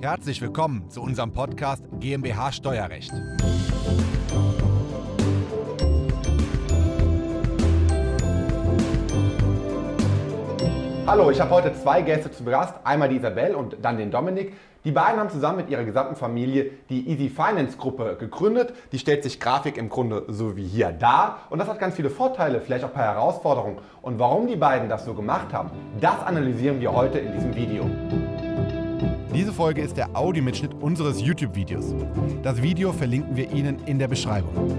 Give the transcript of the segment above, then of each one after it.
Herzlich willkommen zu unserem Podcast GmbH Steuerrecht. Hallo, ich habe heute zwei Gäste zu Gast, einmal die Isabel und dann den Dominik. Die beiden haben zusammen mit ihrer gesamten Familie die Easy Finance Gruppe gegründet. Die stellt sich Grafik im Grunde so wie hier dar und das hat ganz viele Vorteile, vielleicht auch ein paar Herausforderungen. Und warum die beiden das so gemacht haben, das analysieren wir heute in diesem Video. Diese Folge ist der Audiomitschnitt unseres YouTube-Videos. Das Video verlinken wir Ihnen in der Beschreibung.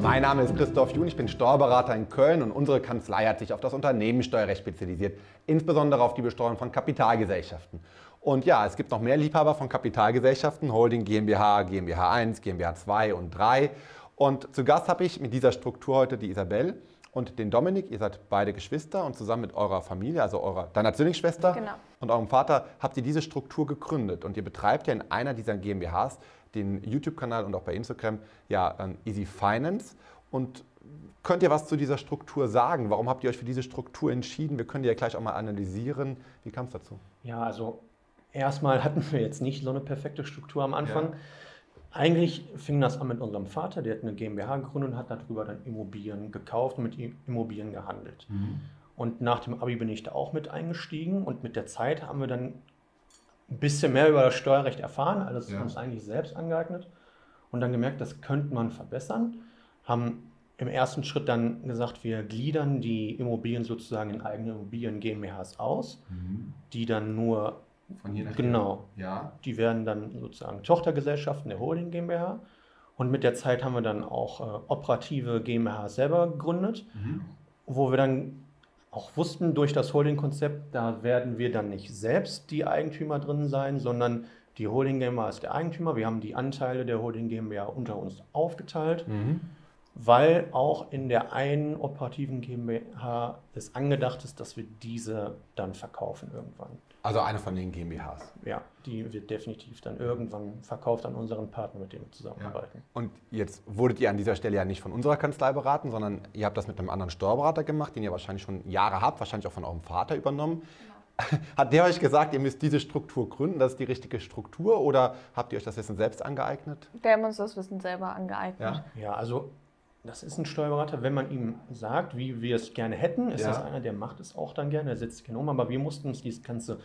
Mein Name ist Christoph Jun, ich bin Steuerberater in Köln und unsere Kanzlei hat sich auf das Unternehmenssteuerrecht spezialisiert, insbesondere auf die Besteuerung von Kapitalgesellschaften. Und ja, es gibt noch mehr Liebhaber von Kapitalgesellschaften, Holding GmbH, GmbH 1, GmbH 2 und 3. Und zu Gast habe ich mit dieser Struktur heute die Isabel und den Dominik. Ihr seid beide Geschwister und zusammen mit eurer Familie, also eurer, deiner Zwillingsschwester Genau. Und eurem Vater, habt ihr diese Struktur gegründet. Und ihr betreibt ja in einer dieser GmbHs den YouTube-Kanal und auch bei Instagram ja ähm, Easy Finance. Und könnt ihr was zu dieser Struktur sagen? Warum habt ihr euch für diese Struktur entschieden? Wir können die ja gleich auch mal analysieren. Wie kam es dazu? Ja, also erstmal hatten wir jetzt nicht so eine perfekte Struktur am Anfang. Eigentlich fing das an mit unserem Vater, der hat eine GmbH gegründet und hat darüber dann Immobilien gekauft und mit Immobilien gehandelt. Und nach dem Abi bin ich da auch mit eingestiegen und mit der Zeit haben wir dann ein bisschen mehr über das Steuerrecht erfahren, alles Ja. uns eigentlich selbst angeeignet und dann gemerkt, das könnte man verbessern. Haben im ersten Schritt dann gesagt, wir gliedern die Immobilien sozusagen in eigene Immobilien GmbHs aus, die dann nur Von hier nach Genau. Ja. die werden dann sozusagen Tochtergesellschaften der Holding GmbH. Und mit der Zeit haben wir dann auch äh, operative GmbH selber gegründet, wo wir dann auch wussten, durch das Holding-Konzept, da werden wir dann nicht selbst die Eigentümer drin sein, sondern die Holding GmbH ist der Eigentümer. Wir haben die Anteile der Holding GmbH unter uns aufgeteilt, weil auch in der einen operativen GmbH es angedacht ist, dass wir diese dann verkaufen irgendwann. Also eine von den GmbHs. Ja, die wird definitiv dann irgendwann verkauft an unseren Partner, mit dem wir zusammenarbeiten. Und jetzt wurdet ihr an dieser Stelle ja nicht von unserer Kanzlei beraten, sondern ihr habt das mit einem anderen Steuerberater gemacht, den ihr wahrscheinlich schon Jahre habt, wahrscheinlich auch von eurem Vater übernommen. Hat der euch gesagt, ihr müsst diese Struktur gründen, das ist die richtige Struktur oder habt ihr euch das Wissen selbst angeeignet? Wir haben uns das Wissen selber angeeignet. Ja, also das ist ein Steuerberater, wenn man ihm sagt, wie wir es gerne hätten, ist Ja. das einer, der macht es auch dann gerne, der setzt sich gerne um, aber wir mussten uns dieses ganze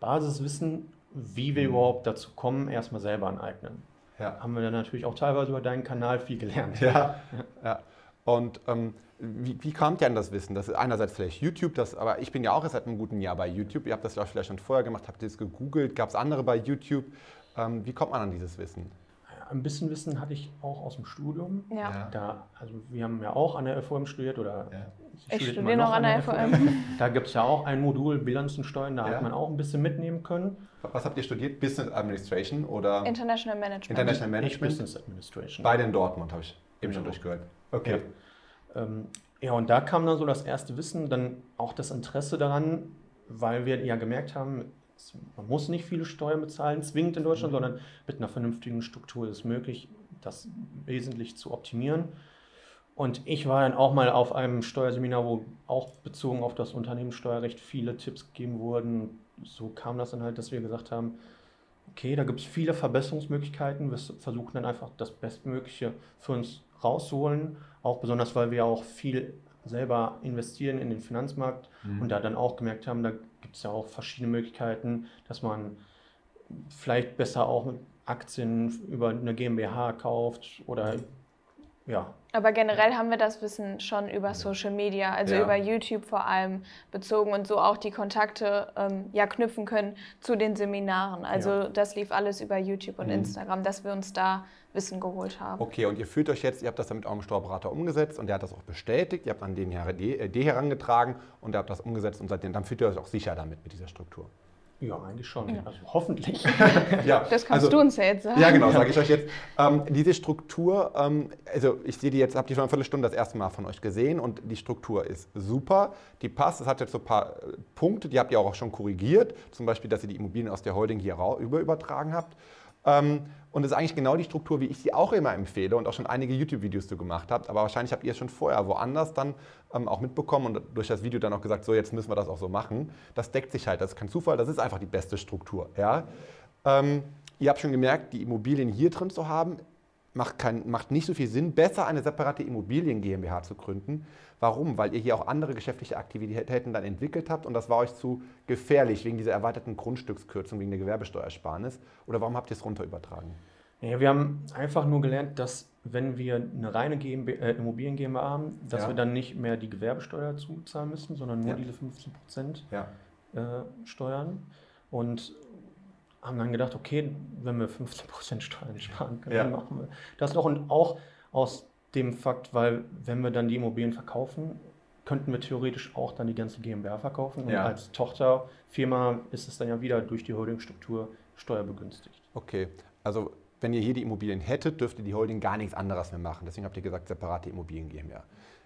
Basiswissen, wie wir überhaupt dazu kommen, erstmal selber aneignen. Ja. Haben wir dann natürlich auch teilweise über deinen Kanal viel gelernt. Ja. ja. Und ähm, wie, wie kommt ihr an das Wissen? Das ist einerseits vielleicht YouTube, das, aber ich bin ja auch erst seit einem guten Jahr bei YouTube. Ihr habt das ja vielleicht schon vorher gemacht, habt ihr es gegoogelt, gab es andere bei YouTube? Ähm, wie kommt man an dieses Wissen? Ein bisschen Wissen hatte ich auch aus dem Studium. Ja. Da, also wir haben ja auch an der FOM studiert oder Ja. Ich studiere immer noch an der FOM. Da gibt es ja auch ein Modul Bilanzensteuern, da Ja. hat man auch ein bisschen mitnehmen können. Was habt ihr studiert? Business Administration oder International Management. International Ich Management? Business Administration. Beide in Dortmund, habe ich eben schon Genau. durchgehört. Ja. Ähm, ja, und da kam dann so das erste Wissen, dann auch das Interesse daran, weil wir ja gemerkt haben, man muss nicht viele Steuern bezahlen, zwingend in Deutschland, sondern mit einer vernünftigen Struktur ist es möglich, das wesentlich zu optimieren. Und ich war dann auch mal auf einem Steuerseminar, wo auch bezogen auf das Unternehmenssteuerrecht viele Tipps gegeben wurden. So kam das dann halt, dass wir gesagt haben, okay, da gibt es viele Verbesserungsmöglichkeiten. Wir versuchen dann einfach das Bestmögliche für uns rauszuholen. Auch besonders, weil wir auch viel selber investieren in den Finanzmarkt und da dann auch gemerkt haben, da gibt es ja auch verschiedene Möglichkeiten, dass man vielleicht besser auch Aktien über eine GmbH kauft oder ja, Aber generell haben wir das Wissen schon über Social Media, also Ja. über YouTube vor allem bezogen und so auch die Kontakte ähm, ja, knüpfen können zu den Seminaren. Also Ja. das lief alles über YouTube und Mhm. Instagram, dass wir uns da Wissen geholt haben. Okay, und ihr fühlt euch jetzt, ihr habt das dann mit eurem Steuerberater umgesetzt und der hat das auch bestätigt, ihr habt an den HRD äh, herangetragen und ihr habt das umgesetzt und seitdem, dann fühlt ihr euch auch sicher damit, mit dieser Struktur. Ja, eigentlich schon. Also hoffentlich. Ja, Das kannst also- du uns ja jetzt sagen. Ja, genau, sage ich euch jetzt. Ähm, diese Struktur, ähm, also ich sehe die jetzt, habe die schon eine Viertelstunde das erste Mal von euch gesehen und die Struktur ist super, die passt. Es hat jetzt so ein paar äh, Punkte, die habt ihr auch schon korrigiert, zum Beispiel, dass ihr die Immobilien aus der Holding hier rau- über übertragen habt. Ähm, und das ist eigentlich genau die Struktur, wie ich sie auch immer empfehle und auch schon einige YouTube-Videos zu gemacht habe. Aber wahrscheinlich habt ihr es schon vorher woanders dann ähm, auch mitbekommen und durch das Video dann auch gesagt, so jetzt müssen wir das auch so machen. Das deckt sich halt, das ist kein Zufall, das ist einfach die beste Struktur. Ja? Ähm, ihr habt schon gemerkt, die Immobilien hier drin zu haben, macht, kein, macht nicht so viel Sinn, besser eine separate Immobilien GmbH zu gründen. Warum? Weil ihr hier auch andere geschäftliche Aktivitäten dann entwickelt habt und das war euch zu gefährlich wegen dieser erweiterten Grundstückskürzung, wegen der Gewerbesteuersparnis. Oder warum habt ihr es runter übertragen? Ja, wir haben einfach nur gelernt, dass wenn wir eine reine GmbH, äh, Immobilien GmbH haben, dass ja. wir dann nicht mehr die Gewerbesteuer zuzahlen müssen, sondern nur ja. diese 15 Prozent ja. äh, Steuern. Und haben dann gedacht, okay, wenn wir 15% Steuern sparen können, dann machen wir das noch. Und auch aus dem Fakt, weil wenn wir dann die Immobilien verkaufen, könnten wir theoretisch auch dann die ganze GmbH verkaufen. Und ja. als Tochterfirma ist es dann ja wieder durch die Holdingstruktur steuerbegünstigt. Okay, also wenn ihr hier die Immobilien hättet, dürfte die Holding gar nichts anderes mehr machen. Deswegen habt ihr gesagt, separate Immobilien GmbH.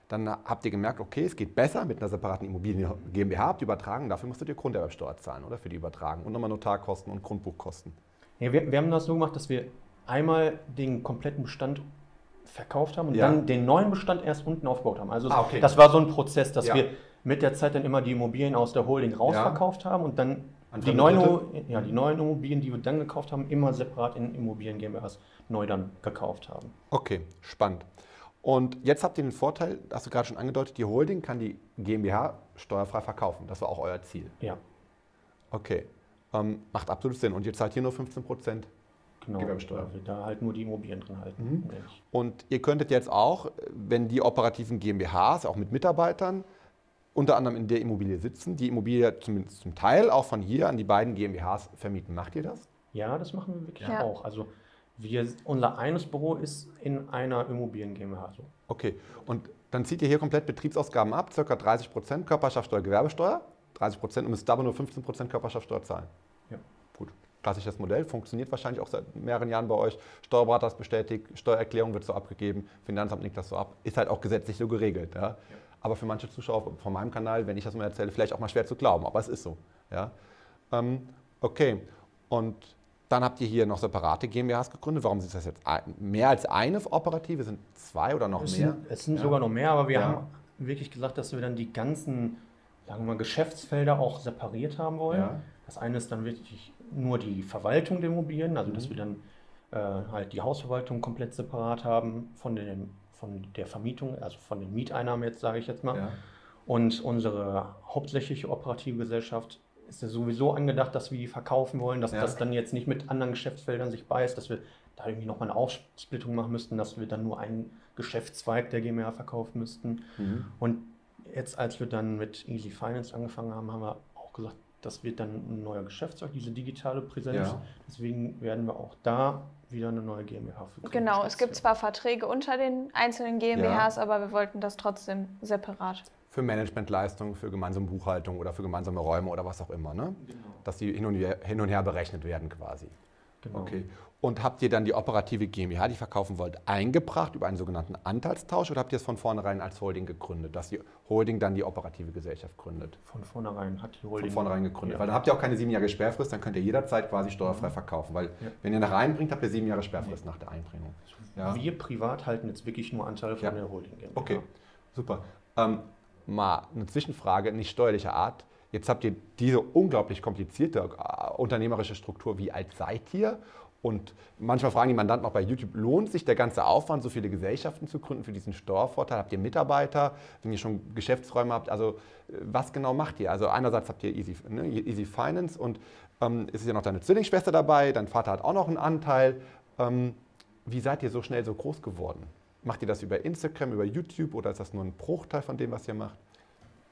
Dann habt ihr gemerkt, okay, es geht besser mit einer separaten Immobilien GmbH, habt übertragen, dafür musstet ihr Grunderwerbsteuer zahlen, oder? Für die Übertragung und nochmal Notarkosten und Grundbuchkosten. Ja, wir, wir haben das so gemacht, dass wir einmal den kompletten Bestand verkauft haben und ja. dann den neuen Bestand erst unten aufgebaut haben. Also ah, okay. das war so ein Prozess, dass ja. wir mit der Zeit dann immer die Immobilien aus der Holding rausverkauft haben und dann die neuen, ja, die neuen Immobilien, die wir dann gekauft haben, immer separat in Immobilien GmbHs neu dann gekauft haben. Okay, spannend. Und jetzt habt ihr den Vorteil, hast du gerade schon angedeutet, die Holding kann die GmbH steuerfrei verkaufen. Das war auch euer Ziel. Ja. Okay. Ähm, macht absolut Sinn. Und ihr zahlt hier nur 15 Prozent genau, Gewerbesteuer. Weil wir da halt nur die Immobilien drin halten. Mhm. Und ihr könntet jetzt auch, wenn die operativen GmbHs, auch mit Mitarbeitern, unter anderem in der Immobilie sitzen, die Immobilie zumindest zum Teil auch von hier an die beiden GmbHs vermieten. Macht ihr das? Ja, das machen wir wirklich ja. auch. Also wir, unser eines Büro ist in einer Immobilien GmbH. So. Okay, und dann zieht ihr hier komplett Betriebsausgaben ab, ca. 30 Prozent Körperschaftsteuer, Gewerbesteuer, 30 Prozent und müsst aber nur 15 Prozent Körperschaftsteuer zahlen. Klassisches Modell, funktioniert wahrscheinlich auch seit mehreren Jahren bei euch. Steuerberater ist bestätigt, Steuererklärung wird so abgegeben, Finanzamt nickt das so ab. Ist halt auch gesetzlich so geregelt. Ja? ja. Aber für manche Zuschauer von meinem Kanal, wenn ich das mal erzähle, vielleicht auch mal schwer zu glauben, aber es ist so. Ja? Ähm, okay, und dann habt ihr hier noch separate GmbHs gegründet. Warum sind das jetzt mehr als eine operative? Sind zwei oder noch es mehr? Sind, es sind ja. sogar noch mehr, aber wir ja. haben wirklich gesagt, dass wir dann die ganzen sagen wir mal, Geschäftsfelder auch separiert haben wollen. Ja. Das eine ist dann wirklich nur die Verwaltung der Immobilien, also dass mhm. wir dann äh, halt die Hausverwaltung komplett separat haben von, den, von der Vermietung, also von den Mieteinnahmen jetzt, sage ich jetzt mal. Und unsere hauptsächliche operative Gesellschaft ist ja sowieso angedacht, dass wir die verkaufen wollen, dass ja. das dann jetzt nicht mit anderen Geschäftsfeldern sich beißt, dass wir da irgendwie nochmal eine Aufsplittung machen müssten, dass wir dann nur einen Geschäftszweig der GmbH verkaufen müssten. Mhm. Und jetzt, als wir dann mit Easy Finance angefangen haben, haben wir auch gesagt, das wird dann ein neuer Geschäftszweig, diese digitale Präsenz. Ja. Deswegen werden wir auch da wieder eine neue GmbH für Genau, es gibt zwar Verträge unter den einzelnen GmbHs, ja. aber wir wollten das trotzdem separat für Managementleistungen, für gemeinsame Buchhaltung oder für gemeinsame Räume oder was auch immer. Ne? Genau. Dass die hin und, her, hin und her berechnet werden quasi. Genau. Okay. Und habt ihr dann die operative GmbH, die verkaufen wollt, eingebracht über einen sogenannten Anteilstausch oder habt ihr es von vornherein als Holding gegründet, dass die Holding dann die operative Gesellschaft gründet? Von vornherein hat die Holding. Von vornherein gegründet. Ja. Weil dann habt ihr auch keine sieben Jahre Sperrfrist, dann könnt ihr jederzeit quasi steuerfrei mhm. verkaufen. Weil ja. wenn ihr nach einbringt, habt ihr sieben Jahre Sperrfrist ja. nach der Einbringung. Ja. Wir privat halten jetzt wirklich nur Anteile von der Holding. GmbH. Okay, super. Ähm, mal eine Zwischenfrage, nicht steuerlicher Art. Jetzt habt ihr diese unglaublich komplizierte äh, unternehmerische Struktur. Wie alt seid ihr? Und manchmal fragen die Mandanten auch bei YouTube, lohnt sich der ganze Aufwand, so viele Gesellschaften zu gründen für diesen Steuervorteil? Habt ihr Mitarbeiter, wenn ihr schon Geschäftsräume habt? Also äh, was genau macht ihr? Also einerseits habt ihr Easy, ne, Easy Finance und ähm, es ist ja noch deine Zwillingsschwester dabei, dein Vater hat auch noch einen Anteil. Ähm, wie seid ihr so schnell so groß geworden? Macht ihr das über Instagram, über YouTube oder ist das nur ein Bruchteil von dem, was ihr macht?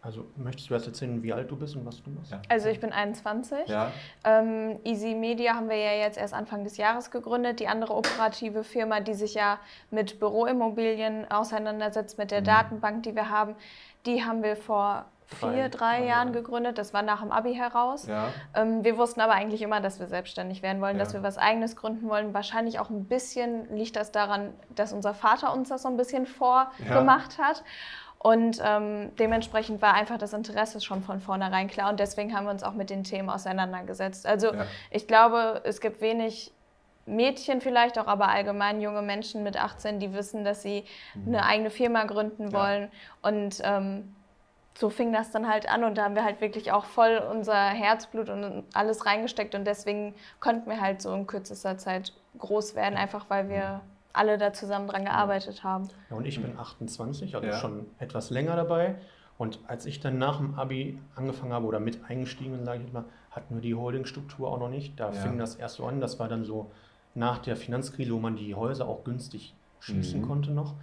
Also möchtest du erst erzählen, wie alt du bist und was du machst? Ja. Also ich bin 21. Ja. Ähm, Easy Media haben wir ja jetzt erst Anfang des Jahres gegründet. Die andere operative Firma, die sich ja mit Büroimmobilien auseinandersetzt, mit der mhm. Datenbank, die wir haben, die haben wir vor vier, drei, drei Jahren gegründet. Das war nach dem Abi heraus. Ja. Ähm, wir wussten aber eigentlich immer, dass wir selbstständig werden wollen, ja. dass wir was Eigenes gründen wollen. Wahrscheinlich auch ein bisschen liegt das daran, dass unser Vater uns das so ein bisschen vorgemacht ja. hat. Und ähm, dementsprechend war einfach das Interesse schon von vornherein klar. Und deswegen haben wir uns auch mit den Themen auseinandergesetzt. Also ich glaube, es gibt wenig Mädchen vielleicht auch, aber allgemein junge Menschen mit 18, die wissen, dass sie mhm. eine eigene Firma gründen wollen. Ja. Und ähm, so fing das dann halt an und da haben wir halt wirklich auch voll unser Herzblut und alles reingesteckt und deswegen konnten wir halt so in kürzester Zeit groß werden, einfach weil wir alle da zusammen dran gearbeitet haben. Ja, und ich bin 28, also ja. schon etwas länger dabei. Und als ich dann nach dem Abi angefangen habe oder mit eingestiegen bin, sage ich mal, hatten wir die Holdingstruktur auch noch nicht. Da ja. fing das erst so an. Das war dann so nach der Finanzkrise, wo man die Häuser auch günstig schließen mhm. konnte noch.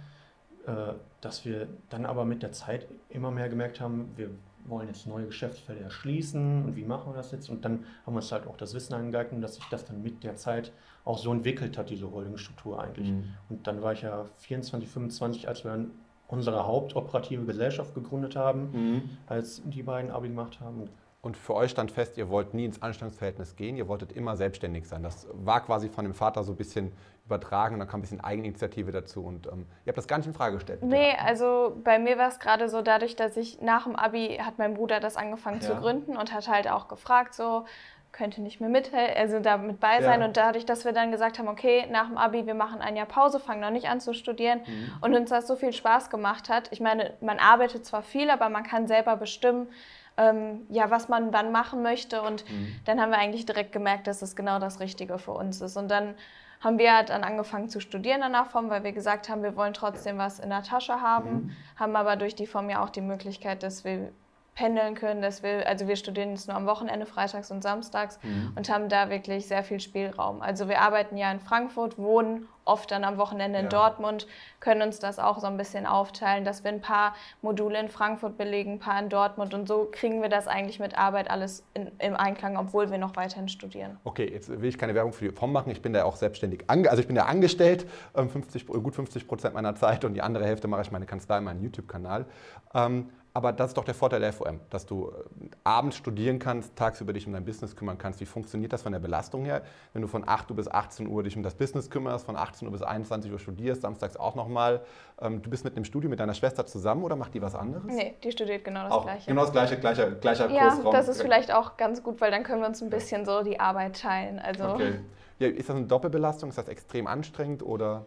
Äh, dass wir dann aber mit der Zeit immer mehr gemerkt haben, wir wollen jetzt neue Geschäftsfelder erschließen und wie machen wir das jetzt? Und dann haben wir uns halt auch das Wissen angeeignet, dass sich das dann mit der Zeit auch so entwickelt hat, diese Holdingstruktur eigentlich. Mhm. Und dann war ich ja 24, 25, als wir dann unsere hauptoperative Gesellschaft gegründet haben, mhm. als die beiden Abi gemacht haben. Und für euch stand fest, ihr wollt nie ins Anstellungsverhältnis gehen, ihr wolltet immer selbstständig sein. Das war quasi von dem Vater so ein bisschen übertragen und dann kam ein bisschen Eigeninitiative dazu und ähm, ihr habt das gar nicht in Frage gestellt. Nee, also bei mir war es gerade so, dadurch, dass ich nach dem Abi hat mein Bruder das angefangen ja. zu gründen und hat halt auch gefragt, so könnte nicht mehr mit, also da mit bei sein. Ja. Und dadurch, dass wir dann gesagt haben, okay, nach dem Abi, wir machen ein Jahr Pause, fangen noch nicht an zu studieren mhm. und uns das so viel Spaß gemacht hat. Ich meine, man arbeitet zwar viel, aber man kann selber bestimmen, ähm, ja, was man wann machen möchte. Und mhm. dann haben wir eigentlich direkt gemerkt, dass es genau das Richtige für uns ist. Und dann haben wir halt dann angefangen zu studieren der Form, weil wir gesagt haben, wir wollen trotzdem was in der Tasche haben, mhm. haben aber durch die Form ja auch die Möglichkeit, dass wir pendeln können, dass wir, also wir studieren jetzt nur am Wochenende, freitags und samstags mhm. und haben da wirklich sehr viel Spielraum. Also wir arbeiten ja in Frankfurt, wohnen oft dann am Wochenende in ja. Dortmund, können uns das auch so ein bisschen aufteilen, dass wir ein paar Module in Frankfurt belegen, ein paar in Dortmund und so kriegen wir das eigentlich mit Arbeit alles in, im Einklang, obwohl wir noch weiterhin studieren. Okay, jetzt will ich keine Werbung für die FOM machen, ich bin da auch selbstständig, also ich bin da angestellt, 50, ähm, gut 50 Prozent meiner Zeit und die andere Hälfte mache ich meine Kanzlei, meinen YouTube-Kanal. Ähm, aber das ist doch der Vorteil der FOM, dass du äh, abends studieren kannst, tagsüber dich um dein Business kümmern kannst. Wie funktioniert das von der Belastung her? Wenn du von 8 Uhr bis 18 Uhr dich um das Business kümmerst, von 18 Uhr bis 21 Uhr studierst, samstags auch nochmal. Ähm, du bist mit dem Studio mit deiner Schwester zusammen oder macht die was anderes? Nee, die studiert genau das auch Gleiche. Genau das Gleiche, gleicher, gleicher ja, Kursraum. Ja, das ist vielleicht auch ganz gut, weil dann können wir uns ein bisschen so die Arbeit teilen. Also okay. Ja, ist das eine Doppelbelastung? Ist das extrem anstrengend oder?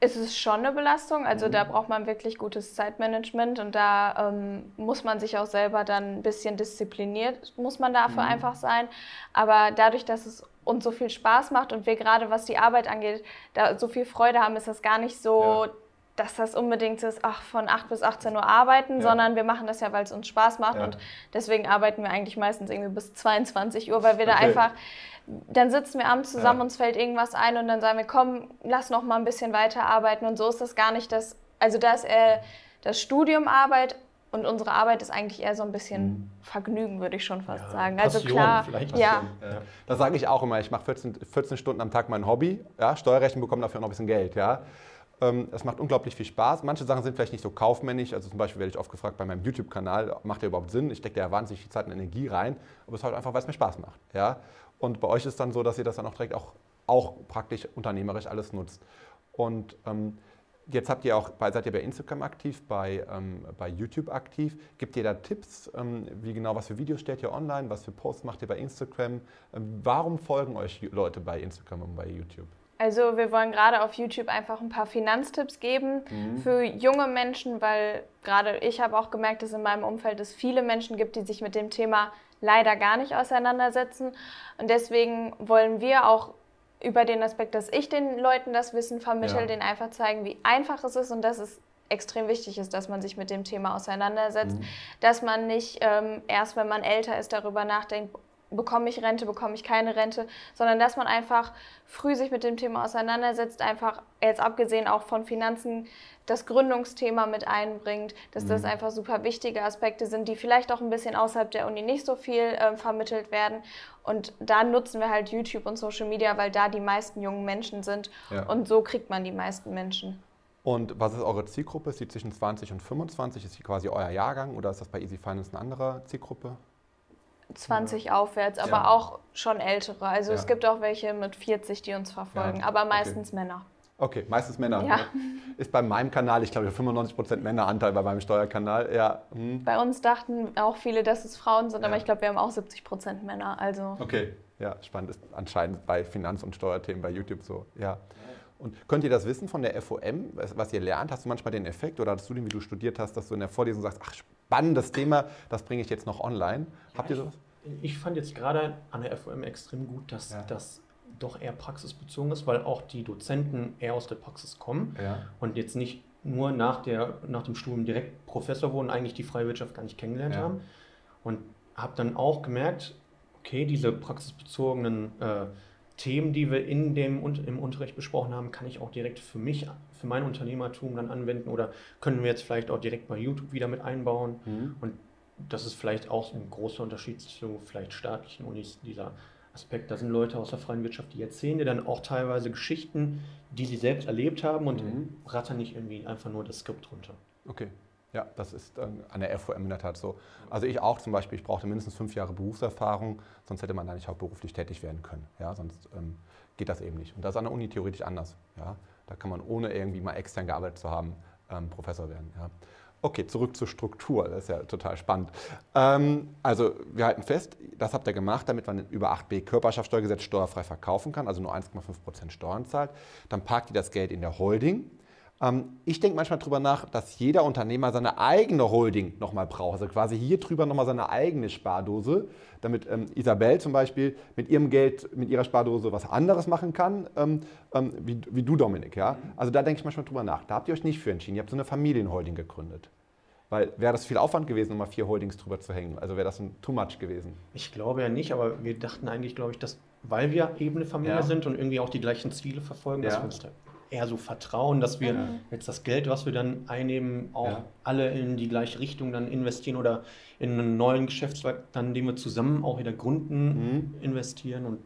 Ist es schon eine Belastung. Also mhm. da braucht man wirklich gutes Zeitmanagement und da ähm, muss man sich auch selber dann ein bisschen diszipliniert, muss man dafür mhm. einfach sein. Aber dadurch, dass es uns so viel Spaß macht und wir gerade, was die Arbeit angeht, da so viel Freude haben, ist das gar nicht so, ja. Dass das unbedingt ist, ach, von 8 bis 18 Uhr arbeiten, ja. sondern wir machen das ja, weil es uns Spaß macht ja. und deswegen arbeiten wir eigentlich meistens irgendwie bis 22 Uhr, weil wir okay. da einfach dann sitzen wir abends zusammen, ja. uns fällt irgendwas ein und dann sagen wir, komm, lass noch mal ein bisschen weiterarbeiten. Und so ist das gar nicht das, also da ist eher das Studium Arbeit und unsere Arbeit ist eigentlich eher so ein bisschen mhm. Vergnügen, würde ich schon fast ja, sagen. Also klar, ja. ja. Das sage ich auch immer. Ich mache 14, 14 Stunden am Tag mein Hobby. Ja, Steuerrechten bekommen dafür noch ein bisschen Geld. Ja. Ähm, es macht unglaublich viel Spaß. Manche Sachen sind vielleicht nicht so kaufmännisch. Also zum Beispiel werde ich oft gefragt bei meinem YouTube-Kanal, macht der überhaupt Sinn? Ich stecke da wahnsinnig viel Zeit und Energie rein. Aber es ist halt einfach, weil es mir Spaß macht. Ja? Und bei euch ist dann so, dass ihr das dann auch direkt auch, auch praktisch unternehmerisch alles nutzt. Und ähm, jetzt habt ihr auch, seid ihr bei Instagram aktiv, bei, ähm, bei YouTube aktiv. Gibt ihr da Tipps, ähm, wie genau, was für Videos stellt ihr online, was für Posts macht ihr bei Instagram? Ähm, warum folgen euch Leute bei Instagram und bei YouTube? Also wir wollen gerade auf YouTube einfach ein paar Finanztipps geben mhm. für junge Menschen, weil gerade ich habe auch gemerkt, dass in meinem Umfeld es viele Menschen gibt, die sich mit dem Thema leider gar nicht auseinandersetzen. Und deswegen wollen wir auch über den Aspekt, dass ich den Leuten das Wissen vermittle, ja. denen einfach zeigen, wie einfach es ist und dass es extrem wichtig ist, dass man sich mit dem Thema auseinandersetzt, mhm. dass man nicht ähm, erst, wenn man älter ist, darüber nachdenkt, bekomme ich Rente, bekomme ich keine Rente, sondern dass man einfach früh sich mit dem Thema auseinandersetzt, einfach jetzt abgesehen auch von Finanzen das Gründungsthema mit einbringt, dass mhm. das einfach super wichtige Aspekte sind, die vielleicht auch ein bisschen außerhalb der Uni nicht so viel äh, vermittelt werden. Und da nutzen wir halt YouTube und Social Media, weil da die meisten jungen Menschen sind ja. und so kriegt man die meisten Menschen. Und was ist eure Zielgruppe? Ist die zwischen 20 und 25? Ist die quasi euer Jahrgang oder ist das bei Easy Finance eine andere Zielgruppe? 20 ja. aufwärts, aber ja. auch schon ältere. Also ja. es gibt auch welche mit 40, die uns verfolgen, aber meistens okay. Männer. Okay, meistens Männer. Ja. Ne? Ist bei meinem Kanal, ich glaube, 95% Männeranteil bei meinem Steuerkanal. Ja. Hm. Bei uns dachten auch viele, dass es Frauen sind, aber ich glaube, wir haben auch 70% Männer. Also. Okay, ja, spannend. Ist anscheinend bei Finanz- und Steuerthemen bei YouTube so. Ja. Und könnt ihr das wissen von der FOM, was ihr lernt? Hast du manchmal den Effekt oder hattest du den, wie du studiert hast, dass du in der Vorlesung sagst, ach, spannendes Thema, das bringe ich jetzt noch online? Ja, Habt ihr sowas? Ich, ich fand jetzt gerade an der FOM extrem gut, dass ja. das doch eher praxisbezogen ist, weil auch die Dozenten eher aus der Praxis kommen ja. und jetzt nicht nur nach, der, nach dem Studium direkt Professor wurden, eigentlich die freie Wirtschaft gar nicht kennengelernt haben. Und habe dann auch gemerkt, okay, diese praxisbezogenen äh, Themen, die wir in dem, im Unterricht besprochen haben, kann ich auch direkt für mich, für mein Unternehmertum dann anwenden oder können wir jetzt vielleicht auch direkt bei YouTube wieder mit einbauen. Mhm. Und das ist vielleicht auch ein großer Unterschied zu vielleicht staatlichen Unis, dieser Aspekt. Da sind Leute aus der freien Wirtschaft, die erzählen dir dann auch teilweise Geschichten, die sie selbst erlebt haben und mhm. rattern nicht irgendwie einfach nur das Skript runter. Okay. Ja, das ist äh, an der FOM in der Tat so. Also ich auch zum Beispiel, ich brauchte mindestens fünf Jahre Berufserfahrung, sonst hätte man da nicht hauptberuflich tätig werden können. Ja, sonst ähm, geht das eben nicht. Und das ist an der Uni theoretisch anders. Ja, da kann man ohne irgendwie mal extern gearbeitet zu haben ähm, Professor werden. Ja. Okay, zurück zur Struktur, das ist ja total spannend. Ähm, also wir halten fest, das habt ihr gemacht, damit man über 8b Körperschaftssteuergesetz steuerfrei verkaufen kann, also nur 1,5% Steuern zahlt. Dann parkt ihr das Geld in der Holding ähm, ich denke manchmal darüber nach, dass jeder Unternehmer seine eigene Holding nochmal braucht. Also quasi hier drüber nochmal seine eigene Spardose, damit ähm, Isabel zum Beispiel mit ihrem Geld, mit ihrer Spardose was anderes machen kann, ähm, ähm, wie, wie, du, Dominik. Ja? Also da denke ich manchmal drüber nach. Da habt ihr euch nicht für entschieden. Ihr habt so eine Familienholding gegründet. Weil wäre das viel Aufwand gewesen, um mal vier Holdings drüber zu hängen? Also wäre das ein too much gewesen? Ich glaube ja nicht, aber wir dachten eigentlich, glaube ich, dass, weil wir eben eine Familie ja. sind und irgendwie auch die gleichen Ziele verfolgen, dass wir uns da eher so vertrauen, dass wir ja. jetzt das Geld, was wir dann einnehmen, auch ja. alle in die gleiche Richtung dann investieren oder in einen neuen Geschäftszweig, dann den wir zusammen auch wieder gründen, mhm. investieren und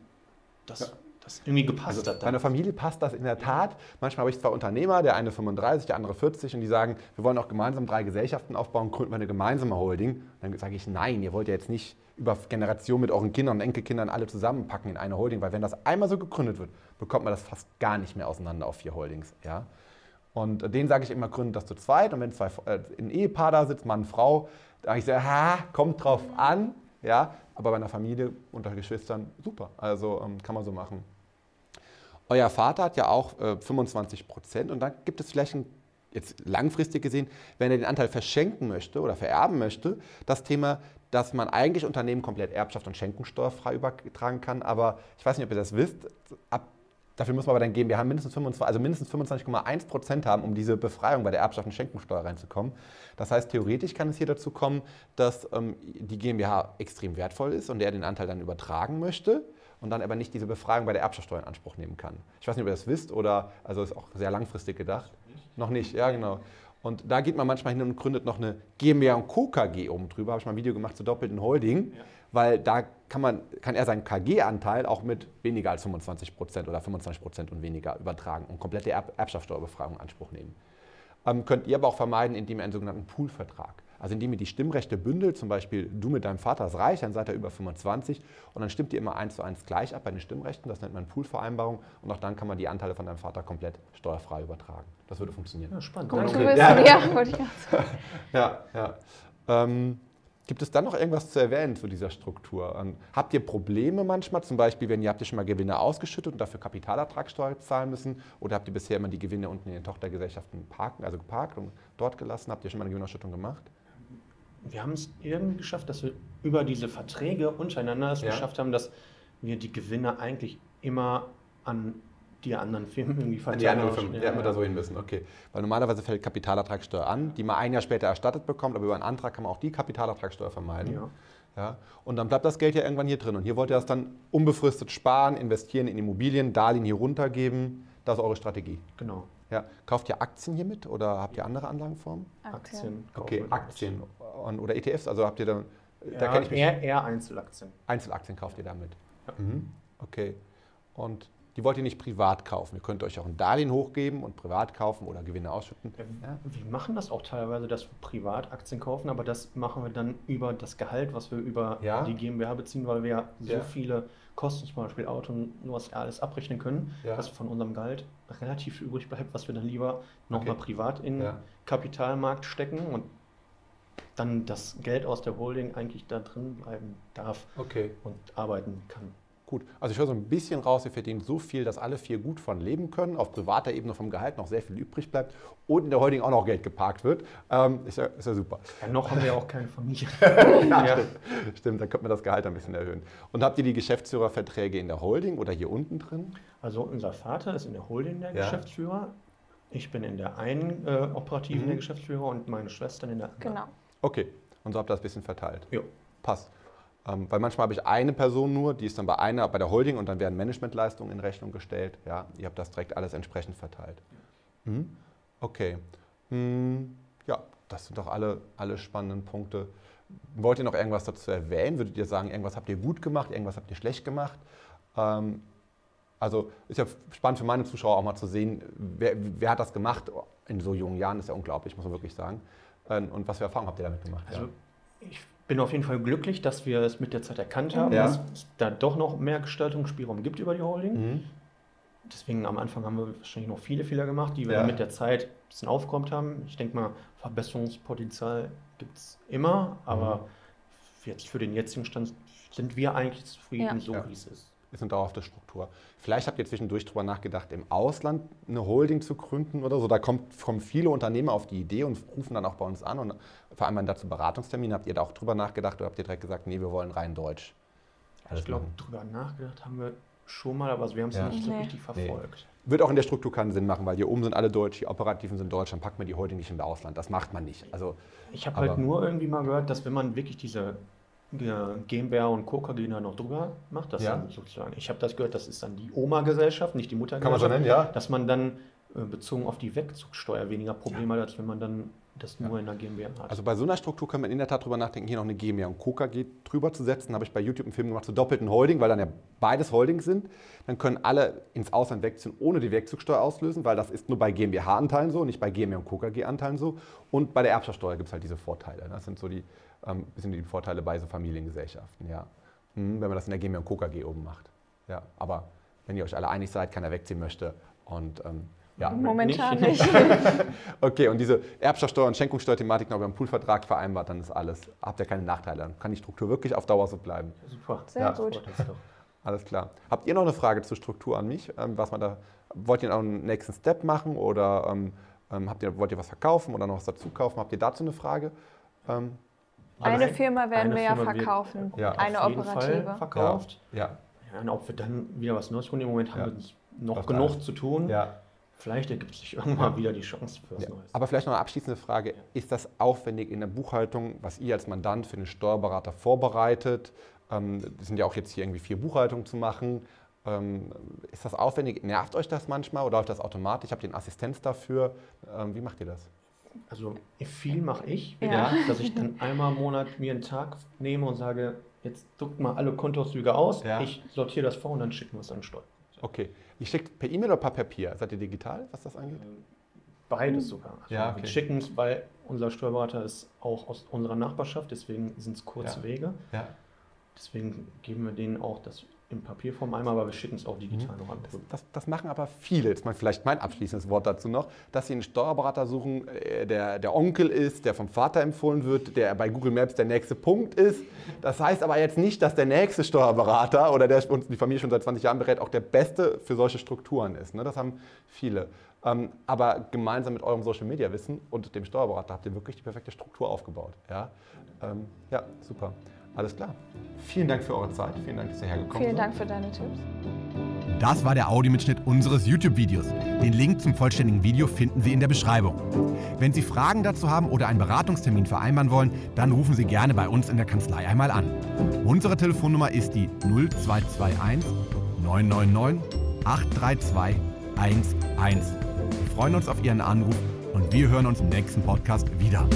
das, ja. das irgendwie gepasst also hat. Meiner Familie passt das in der Tat. Manchmal habe ich zwei Unternehmer, der eine 35, der andere 40 und die sagen, wir wollen auch gemeinsam drei Gesellschaften aufbauen, gründen wir eine gemeinsame Holding. Dann sage ich, nein, ihr wollt ja jetzt nicht über Generationen mit euren Kindern und Enkelkindern alle zusammenpacken in eine Holding, weil wenn das einmal so gegründet wird, bekommt man das fast gar nicht mehr auseinander auf vier Holdings. Ja? Und denen sage ich immer, gründet das zu zweit und wenn zwei, äh, ein Ehepaar da sitzt, Mann, Frau, da sage ich so, ha, kommt drauf an, ja, aber bei einer Familie unter Geschwistern, super, also ähm, kann man so machen. Euer Vater hat ja auch äh, 25 Prozent und dann gibt es vielleicht ein jetzt langfristig gesehen, wenn er den Anteil verschenken möchte oder vererben möchte, das Thema, dass man eigentlich Unternehmen komplett Erbschaft und Schenkungssteuer frei übertragen kann. Aber ich weiß nicht, ob ihr das wisst. Ab, dafür muss man aber dann GmbH mindestens 25, also mindestens 25,1 Prozent haben, um diese Befreiung bei der Erbschaft und Schenkungssteuer reinzukommen. Das heißt, theoretisch kann es hier dazu kommen, dass ähm, die GmbH extrem wertvoll ist und er den Anteil dann übertragen möchte und dann aber nicht diese Befreiung bei der Erbschaftssteuer in Anspruch nehmen kann. Ich weiß nicht, ob ihr das wisst oder, also ist auch sehr langfristig gedacht. Noch nicht, ja genau. Und da geht man manchmal hin und gründet noch eine GmbH und Co. KG oben drüber. Habe ich mal ein Video gemacht zur doppelten Holding, ja. Weil da kann, man, kann er seinen KG-Anteil auch mit weniger als 25 Prozent oder 25 Prozent und weniger übertragen und komplette Erb Erbschaftssteuerbefreiung in Anspruch nehmen. Ähm, könnt ihr aber auch vermeiden, indem ihr einen sogenannten Poolvertrag also indem ihr die Stimmrechte bündelt, zum Beispiel du mit deinem Vater ist reich, dann seid ihr über 25 und dann stimmt ihr immer eins zu eins gleich ab bei den Stimmrechten, das nennt man Poolvereinbarung und auch dann kann man die Anteile von deinem Vater komplett steuerfrei übertragen. Das würde funktionieren. Ja, spannend. Gut, okay. ja, ja, wollte ich ja, ja. Ähm, Gibt es dann noch irgendwas zu erwähnen zu dieser Struktur? Ähm, habt ihr Probleme manchmal, zum Beispiel, wenn ihr habt ihr schon mal Gewinne ausgeschüttet und dafür Kapitalertragssteuer zahlen müssen? Oder habt ihr bisher immer die Gewinne unten in den Tochtergesellschaften parken, also geparkt und dort gelassen? Habt ihr schon mal eine Gewinnausschüttung gemacht? wir haben es irgendwie geschafft, dass wir über diese Verträge untereinander es ja. geschafft haben, dass wir die Gewinne eigentlich immer an die anderen Firmen irgendwie verteilen. Die anderen Firmen, ja, ja. da so hin müssen, okay. Weil normalerweise fällt Kapitalertragssteuer an, die man ein Jahr später erstattet bekommt, aber über einen Antrag kann man auch die Kapitalertragssteuer vermeiden. Ja. Ja, und dann bleibt das Geld ja irgendwann hier drin. Und hier wollt ihr das dann unbefristet sparen, investieren in Immobilien, Darlehen hier runtergeben. Das ist eure Strategie. Genau. Ja. Kauft ihr Aktien hiermit oder habt ihr andere Anlagenformen? Aktien. Okay, Aktien oder ETFs, also habt ihr da, ja, da kenne ich mich. Eher, eher, Einzelaktien. Einzelaktien kauft ihr damit. Ja. Mhm. Okay. Und die wollt ihr nicht privat kaufen. Ihr könnt euch auch ein Darlehen hochgeben und privat kaufen oder Gewinne ausschütten. Ja. Wir machen das auch teilweise, dass wir Privataktien kaufen, aber das machen wir dann über das Gehalt, was wir über ja. die GmbH beziehen, weil wir so ja. viele Kosten, zum Beispiel Auto und was alles abrechnen können, dass von unserem Gehalt relativ viel übrig bleibt, was wir dann lieber nochmal okay. privat in den Kapitalmarkt stecken und dann das Geld aus der Holding eigentlich da drin bleiben darf okay. und arbeiten kann. Gut, also ich höre so ein bisschen raus, wir verdienen so viel, dass alle vier gut von leben können, auf privater Ebene vom Gehalt noch sehr viel übrig bleibt und in der Holding auch noch Geld geparkt wird. Ähm, ist, ja, ist, ja, super. Ja, noch haben wir auch keine Familie. ja, ja. Stimmt. stimmt, dann könnte man das Gehalt ein bisschen erhöhen. Und habt ihr die Geschäftsführerverträge in der Holding oder hier unten drin? Also unser Vater ist in der Holding der Geschäftsführer. Ich bin in der einen äh, operativen mhm. der Geschäftsführer und meine Schwester in der anderen. Genau. Okay, und so habt ihr das ein bisschen verteilt? Ja. Passt. Ähm, weil manchmal habe ich eine Person nur, die ist dann bei einer, bei der Holding und dann werden Managementleistungen in Rechnung gestellt. Ja, ihr habt das direkt alles entsprechend verteilt. Mhm. Okay. Mhm. Ja, das sind doch alle, alle spannenden Punkte. Wollt ihr noch irgendwas dazu erwähnen? Würdet ihr sagen, irgendwas habt ihr gut gemacht, irgendwas habt ihr schlecht gemacht? Ähm, also ist ja spannend für meine Zuschauer auch mal zu sehen, wer, wer, hat das gemacht in so jungen Jahren, ist ja unglaublich, muss man wirklich sagen. Ähm, und was für Erfahrungen habt ihr damit gemacht? Also, ja. ich bin auf jeden Fall glücklich, dass wir es mit der Zeit erkannt haben, ja. dass es da doch noch mehr Gestaltungsspielraum gibt über die Holding. Mhm. Deswegen am Anfang haben wir wahrscheinlich noch viele Fehler gemacht, die wir ja. mit der Zeit ein bisschen aufgeräumt haben. Ich denke mal, Verbesserungspotenzial gibt es immer, aber mhm. jetzt für den jetzigen Stand sind wir eigentlich zufrieden, ja. so wie es ist ist eine dauerhafte Struktur. Vielleicht habt ihr zwischendurch darüber nachgedacht, im Ausland eine Holding zu gründen oder so. Da kommt, kommen viele Unternehmer auf die Idee und rufen dann auch bei uns an und vereinbaren dazu Beratungstermine. Habt ihr da auch drüber nachgedacht oder habt ihr direkt gesagt, nee, wir wollen rein Deutsch? ich glaube, drüber nachgedacht haben wir schon mal, aber wir haben es ja. nicht so nee. richtig verfolgt. Nee. Wird auch in der Struktur keinen Sinn machen, weil hier oben sind alle Deutsch, die Operativen sind Deutsch, dann packt man die Holding nicht im Ausland. Das macht man nicht. Also, ich habe halt nur irgendwie mal gehört, dass wenn man wirklich diese GmbH und Co. KG noch drüber macht, das ja. dann sozusagen. Ich habe das gehört, das ist dann die Oma-Gesellschaft, nicht die Muttergesellschaft. Kann man so nennen, ja. Dass man dann äh, bezogen auf die Wegzugsteuer weniger Probleme ja. hat, als wenn man dann das nur in der GmbH hat. Also bei so einer Struktur kann man in der Tat drüber nachdenken, hier noch eine GmbH und Co. KG drüber zu setzen. habe ich bei YouTube einen Film gemacht zu doppelten Holding, weil dann ja beides Holdings sind. Dann können alle ins Ausland wegziehen, ohne die Wegzugsteuer auslösen, weil das ist nur bei GmbH-Anteilen so, nicht bei GmbH und Co. KG-Anteilen so. Und bei der Erbschaftssteuer gibt es halt diese Vorteile. Das sind so die ähm, sind die Vorteile bei so Familiengesellschaften, ja. Hm, wenn man das in der GmbH und Co. KG oben macht. Ja, aber wenn ihr euch alle einig seid, keiner wegziehen möchte und ähm, ja. Momentan nicht. okay, und diese Erbschaftssteuer- und Schenkungssteuerthematik noch beim Poolvertrag vereinbart, dann ist alles, habt ihr keine Nachteile. Dann kann die Struktur wirklich auf Dauer so bleiben. Super. Sehr ja. gut. Alles klar. Habt ihr noch eine Frage zur Struktur an mich? Ähm, was man da, wollt ihr noch einen nächsten Step machen oder ähm, ähm, habt ihr, wollt ihr was verkaufen oder noch was dazu kaufen? Habt ihr dazu eine Frage? Ähm, eine Firma werden eine wir Firma ja verkaufen, ja, eine operative. Fall verkauft. Ja. ja. Und ob wir dann wieder was Neues tun, im Moment haben wir noch was genug alles. zu tun. Ja. Vielleicht ergibt sich irgendwann wieder die Chance für was Neues. Aber vielleicht noch eine abschließende Frage. Ist das aufwendig in der Buchhaltung, was ihr als Mandant für den Steuerberater vorbereitet? Ähm, sind ja auch jetzt hier irgendwie vier Buchhaltungen zu machen. Ähm, ist das aufwendig? Nervt euch das manchmal oder läuft das automatisch? Habt ihr einen Assistenz dafür? Ähm, wie macht ihr das? also viel mache ich, ja. dass ich dann einmal im Monat mir einen Tag nehme und sage, jetzt druck mal alle Kontoauszüge aus, ja. ich sortiere das vor und dann schicken wir es an Steuer. Okay. Ihr schickt per E-Mail oder per Papier? Seid ihr digital, was das angeht? Beides sogar. Also ja, okay. Wir schicken es, weil unser Steuerberater ist auch aus unserer Nachbarschaft, deswegen sind es kurze ja. Wege. Ja. Deswegen geben wir denen auch das in Papierform einmal, aber wir schicken es auch digital mhm. noch an. Das, das, machen aber viele. Jetzt mal vielleicht mein abschließendes Wort dazu noch, dass sie einen Steuerberater suchen, äh, der der Onkel ist, der vom Vater empfohlen wird, der bei Google Maps der nächste Punkt ist. Das heißt aber jetzt nicht, dass der nächste Steuerberater oder der uns die Familie schon seit 20 Jahren berät, auch der beste für solche Strukturen ist. Ne? Das haben viele. Ähm, aber gemeinsam mit eurem Social Media Wissen und dem Steuerberater habt ihr wirklich die perfekte Struktur aufgebaut. Ja, ähm, ja super. Alles klar. Vielen Dank für eure Zeit. Vielen Dank, dass ihr hergekommen Vielen Dank für deine Tipps. Das war der Audiomitschnitt unseres YouTube-Videos. Den Link zum vollständigen Video finden Sie in der Beschreibung. Wenn Sie Fragen dazu haben oder einen Beratungstermin vereinbaren wollen, dann rufen Sie gerne bei uns in der Kanzlei einmal an. Unsere Telefonnummer ist die 0221 999 832 11. Wir freuen uns auf Ihren Anruf und wir hören uns im nächsten Podcast wieder.